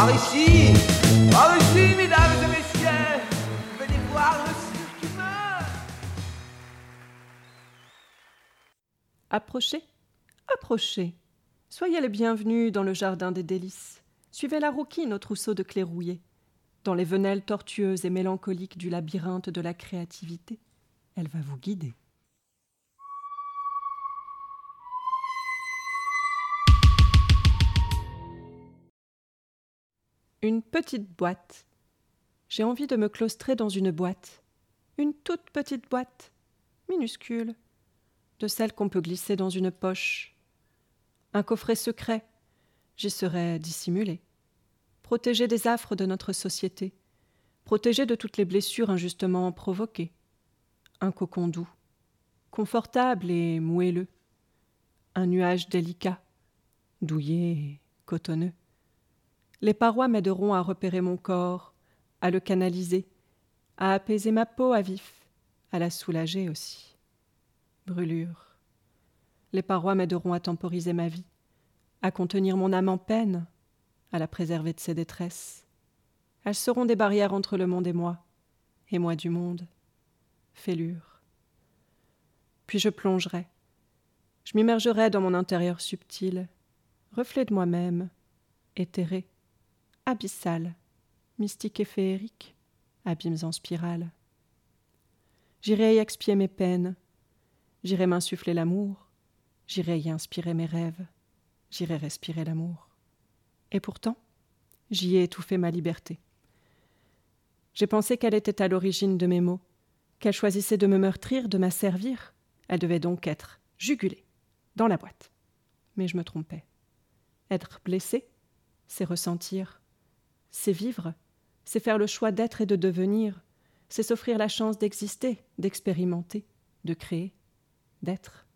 Par ici, par ici, mesdames et messieurs, venez voir le cirque. Approchez, approchez. Soyez les bienvenus dans le jardin des délices. Suivez la rouquine au trousseau de clés rouillées. Dans les venelles tortueuses et mélancoliques du labyrinthe de la créativité, elle va vous guider. Une petite boîte. J'ai envie de me claustrer dans une boîte. Une toute petite boîte, minuscule, de celle qu'on peut glisser dans une poche. Un coffret secret. J'y serais dissimulé. Protégé des affres de notre société. Protégé de toutes les blessures injustement provoquées. Un cocon doux. Confortable et moelleux. Un nuage délicat. Douillet et cotonneux. Les parois m'aideront à repérer mon corps, à le canaliser, à apaiser ma peau à vif, à la soulager aussi. Brûlure. Les parois m'aideront à temporiser ma vie, à contenir mon âme en peine, à la préserver de ses détresses. Elles seront des barrières entre le monde et moi, et moi du monde. Fêlure. Puis je plongerai. Je m'immergerai dans mon intérieur subtil, reflet de moi-même, éthéré abyssal, mystique et féerique, abîmes en spirale. J'irai y expier mes peines, j'irai m'insuffler l'amour, j'irai y inspirer mes rêves, j'irai respirer l'amour. Et pourtant, j'y ai étouffé ma liberté. J'ai pensé qu'elle était à l'origine de mes maux, qu'elle choisissait de me meurtrir, de m'asservir. Elle devait donc être jugulée, dans la boîte. Mais je me trompais. Être blessé, c'est ressentir c'est vivre, c'est faire le choix d'être et de devenir, c'est s'offrir la chance d'exister, d'expérimenter, de créer, d'être,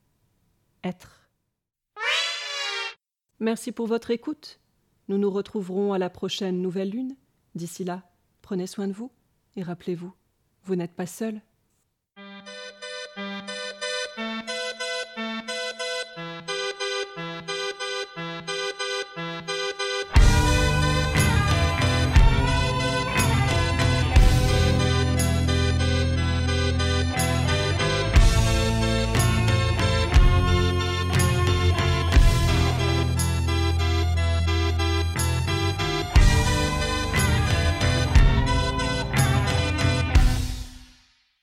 être. Merci pour votre écoute. Nous nous retrouverons à la prochaine nouvelle lune. D'ici là, prenez soin de vous et rappelez-vous, vous n'êtes pas seul.